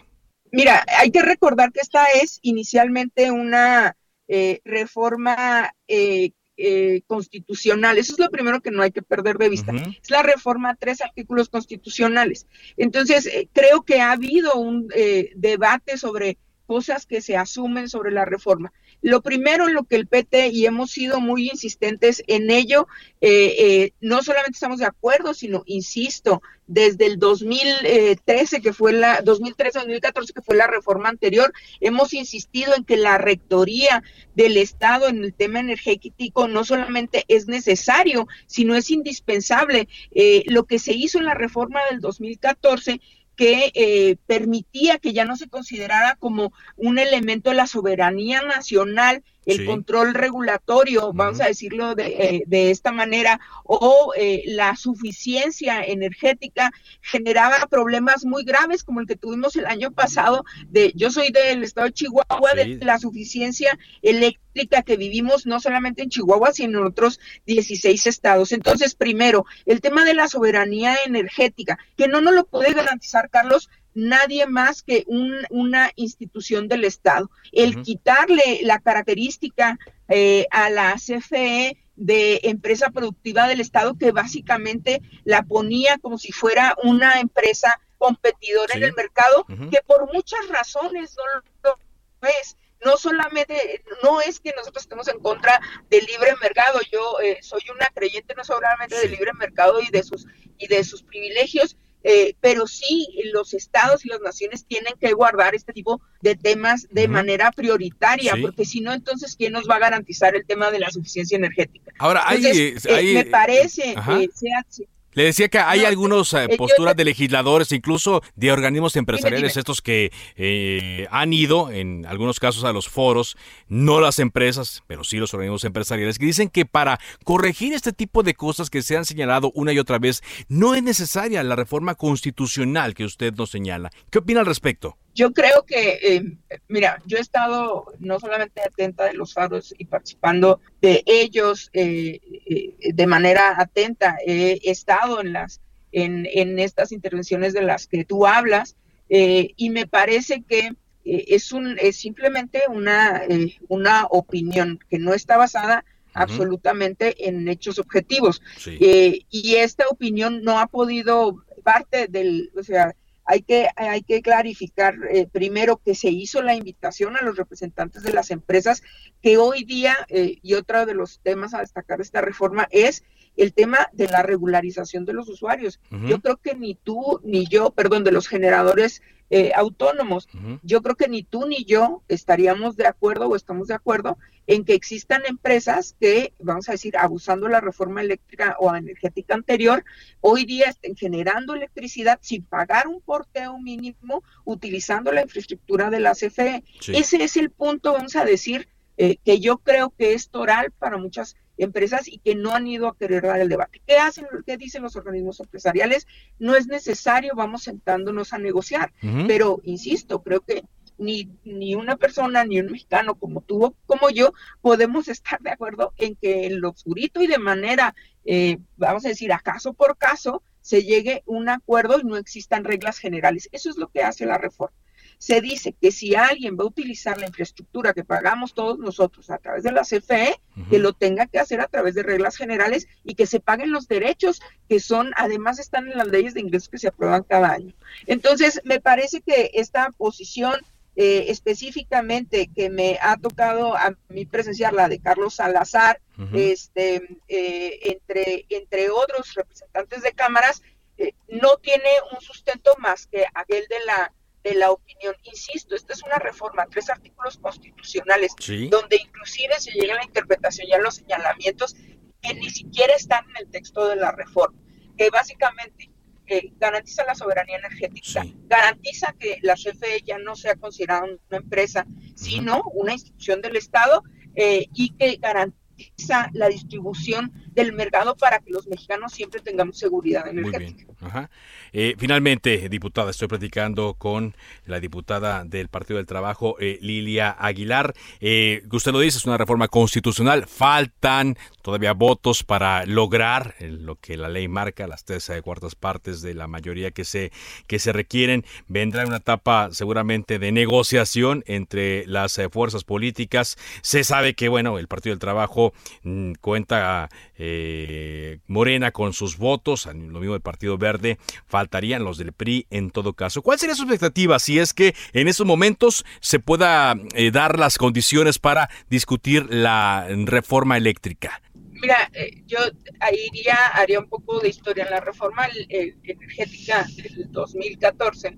Speaker 20: Mira, hay que recordar que esta es inicialmente una eh, reforma eh, eh, constitucional. Eso es lo primero que no hay que perder de vista. Es la reforma a tres artículos constitucionales. Entonces, creo que ha habido un debate sobre cosas que se asumen sobre la reforma. Lo primero lo que el PT, y hemos sido muy insistentes en ello, eh, eh, no solamente estamos de acuerdo, sino, insisto, desde el 2013, que fue la 2013-2014, que fue la reforma anterior, hemos insistido en que la rectoría del Estado en el tema energético no solamente es necesario, sino es indispensable. Eh, lo que se hizo en la reforma del 2014 que eh, permitía que ya no se considerara como un elemento de la soberanía nacional el control regulatorio, vamos a decirlo de, eh, de esta manera, o eh, la suficiencia energética generaba problemas muy graves como el que tuvimos el año pasado de yo soy del estado de Chihuahua de la suficiencia eléctrica que vivimos no solamente en Chihuahua sino en otros 16 estados. Entonces, primero, el tema de la soberanía energética, que no nos lo puede garantizar Carlos nadie más que una institución del Estado. El quitarle la característica eh, a la CFE de empresa productiva del Estado que básicamente la ponía como si fuera una empresa competidora en el mercado, que por muchas razones no lo es. No solamente, no es que nosotros estemos en contra del libre mercado, yo eh, soy una creyente no solamente del libre mercado y de sus y de sus privilegios, eh, pero sí los estados y las naciones tienen que guardar este tipo de temas de manera prioritaria, porque si no, entonces, ¿quién nos va a garantizar el tema de la suficiencia energética?
Speaker 8: Ahora, hay,
Speaker 20: eh, me parece que sea,
Speaker 8: le decía que hay algunas eh, posturas de legisladores, incluso de organismos empresariales, estos que eh, han ido, en algunos casos, a los foros, no las empresas, pero sí los organismos empresariales, que dicen que para corregir este tipo de cosas que se han señalado una y otra vez, no es necesaria la reforma constitucional que usted nos señala. ¿Qué opina al respecto?
Speaker 20: Yo creo que, eh, mira, yo he estado no solamente atenta de los faros y participando de ellos eh, eh, de manera atenta, he estado en las en, en estas intervenciones de las que tú hablas y me parece que es, un, es simplemente una, una opinión que no está basada absolutamente en hechos objetivos. y esta opinión no ha podido, parte del, o sea, hay que, hay que clarificar eh, primero que se hizo la invitación a los representantes de las empresas, que hoy día, eh, y otro de los temas a destacar de esta reforma es el tema de la regularización de los usuarios. Yo creo que ni tú ni yo, perdón, de los generadores eh, autónomos. Yo creo que ni tú ni yo estaríamos de acuerdo o estamos de acuerdo en que existan empresas que, vamos a decir, abusando la reforma eléctrica o energética anterior, hoy día estén generando electricidad sin pagar un porteo mínimo utilizando la infraestructura de la CFE. Ese es el punto, vamos a decir, eh, que yo creo que es toral para muchas empresas y que no han ido a querer dar el debate. ¿Qué hacen? ¿Qué dicen los organismos empresariales? No es necesario, vamos sentándonos a negociar. Pero, insisto, creo que ni, ni una persona, ni un mexicano como tú como yo, podemos estar de acuerdo en que en lo oscurito y de manera, eh, vamos a decir, acaso por caso, se llegue a un acuerdo y no existan reglas generales. Eso es lo que hace la reforma se dice que si alguien va a utilizar la infraestructura que pagamos todos nosotros a través de la CFE, que lo tenga que hacer a través de reglas generales y que se paguen los derechos que son, además están en las leyes de ingresos que se aprueban cada año. Entonces, me parece que esta posición eh, específicamente que me ha tocado a mí presenciar, la de Carlos Salazar, este, eh, entre, entre otros representantes de cámaras, eh, no tiene un sustento más que aquel de la de la opinión. Insisto, esta es una reforma, tres artículos constitucionales, donde inclusive se llega a la interpretación y a los señalamientos que ni siquiera están en el texto de la reforma, que básicamente eh, garantiza la soberanía energética, garantiza que la CFE ya no sea considerada una empresa, sino una institución del Estado eh, y que garantiza la distribución del mercado para que los mexicanos siempre tengamos seguridad energética.
Speaker 8: Bien. Eh, finalmente, diputada, estoy platicando con la diputada del Partido del Trabajo, eh, Lilia Aguilar. Eh, usted lo dice, es una reforma constitucional. Faltan todavía votos para lograr lo que la ley marca, las tres cuartas partes de la mayoría que se, que se requieren. Vendrá una etapa seguramente de negociación entre las fuerzas políticas. Se sabe que, bueno, el Partido del Trabajo mm, cuenta eh, Morena con sus votos, lo mismo del Partido Verde, faltarían los del PRI en todo caso. ¿Cuál sería su expectativa si es que en esos momentos se pueda eh, dar las condiciones para discutir la reforma eléctrica?
Speaker 20: Mira, eh, yo ahí iría, haría un poco de historia. En la reforma energética del 2014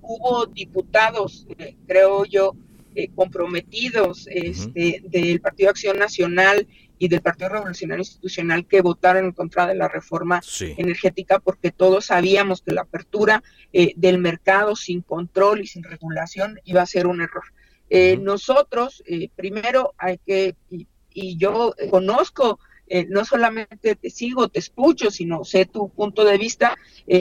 Speaker 20: hubo diputados, creo yo, comprometidos este, del Partido Acción Nacional y del Partido Revolucionario Institucional que votaron en contra de la reforma energética porque todos sabíamos que la apertura eh, del mercado sin control y sin regulación iba a ser un error. Eh, nosotros, eh, primero, hay que, y, yo conozco, no solamente te sigo, te escucho, sino sé tu punto de vista,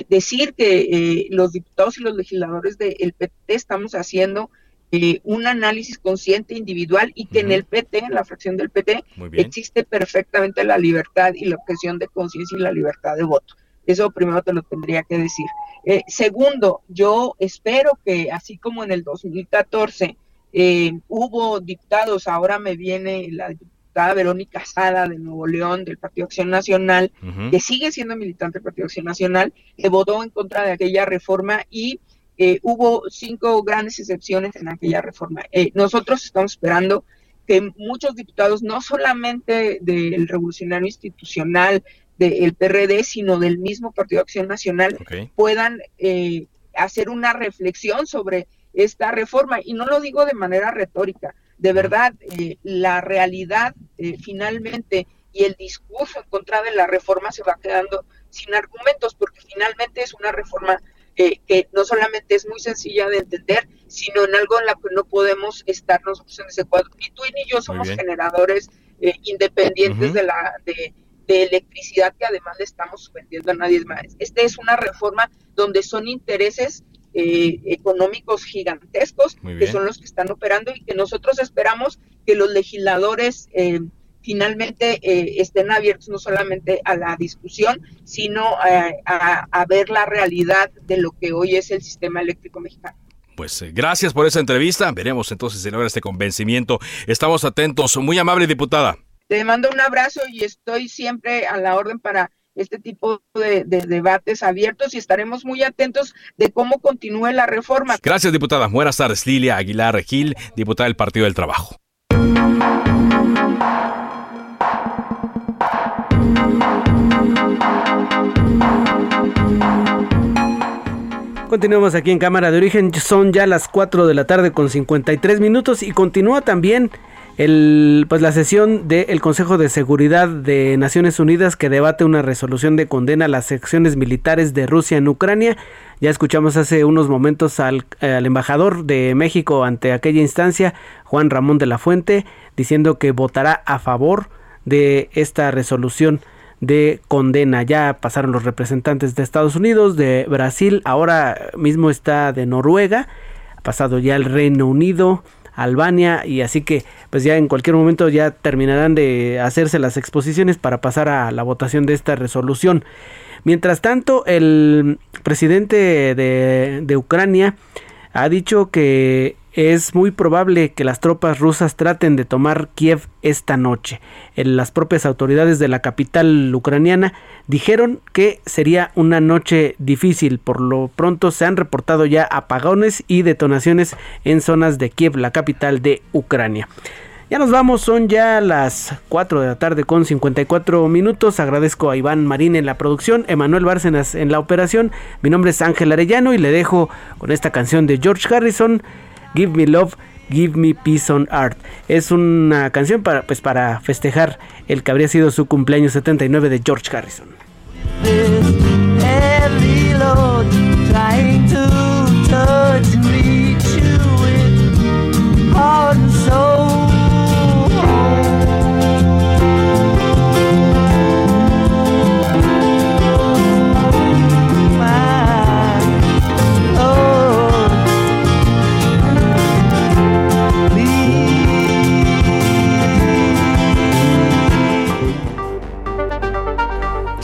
Speaker 20: decir que los diputados y los legisladores del PT estamos haciendo eh, un análisis consciente individual y que en el PT, en la fracción del PT, existe perfectamente la libertad y la objeción de conciencia y la libertad de voto. Eso primero te lo tendría que decir. Eh, segundo, yo espero que así como en el 2014 eh, hubo dictados, ahora me viene la diputada Verónica Sada de Nuevo León del Partido Acción Nacional, que sigue siendo militante del Partido Acción Nacional, que votó en contra de aquella reforma y eh, hubo cinco grandes excepciones en aquella reforma. Eh, nosotros estamos esperando que muchos diputados, no solamente del Revolucionario Institucional, del PRD, sino del mismo Partido Acción Nacional, puedan eh, hacer una reflexión sobre esta reforma. Y no lo digo de manera retórica, de verdad, la realidad finalmente y el discurso en contra de la reforma se va quedando sin argumentos, porque finalmente es una reforma que no solamente es muy sencilla de entender, sino en algo en lo que no podemos estar nosotros en ese cuadro. Ni tú ni yo somos generadores eh, independientes de la de, electricidad que además le estamos vendiendo a nadie más. Esta es una reforma donde son intereses eh, económicos gigantescos que son los que están operando y que nosotros esperamos que los legisladores eh, finalmente eh, estén abiertos no solamente a la discusión, sino eh, a, ver la realidad de lo que hoy es el sistema eléctrico mexicano.
Speaker 8: pues eh, gracias por esa entrevista. Veremos entonces si logra este convencimiento. Estamos atentos. Muy amable, diputada.
Speaker 20: Te mando un abrazo y estoy siempre a la orden para este tipo de, de, debates abiertos y estaremos muy atentos de cómo continúe la reforma.
Speaker 8: Gracias, diputada. Buenas tardes, Lilia Aguilar Gil, diputada del Partido del Trabajo.
Speaker 1: Continuamos aquí en Cámara de Origen, son ya las 4 de la tarde con 53 minutos y continúa también el, pues la sesión del Consejo de Seguridad de Naciones Unidas que debate una resolución de condena a las secciones militares de Rusia en Ucrania. Ya escuchamos hace unos momentos al, al embajador de México ante aquella instancia, Juan Ramón de la Fuente, diciendo que votará a favor de esta resolución de condena. Ya pasaron los representantes de Estados Unidos, de Brasil, ahora mismo está de Noruega, ha pasado ya el Reino Unido, Albania y así que pues ya en cualquier momento ya terminarán de hacerse las exposiciones para pasar a la votación de esta resolución. Mientras tanto, el presidente de, de Ucrania ha dicho que es muy probable que las tropas rusas traten de tomar Kiev esta noche. Las propias autoridades de la capital ucraniana dijeron que sería una noche difícil. Por lo pronto se han reportado ya apagones y detonaciones en zonas de Kiev, la capital de Ucrania. Ya nos vamos, son ya las 4 de la tarde con 54 minutos. Agradezco a Iván Marín en la producción, Emanuel Bárcenas en la operación. Mi nombre es Ángel Arellano y le dejo con esta canción de George Harrison. Give Me Love, Give Me Peace on Earth. Es una canción para, pues, para festejar el que habría sido su cumpleaños 79 de George Harrison.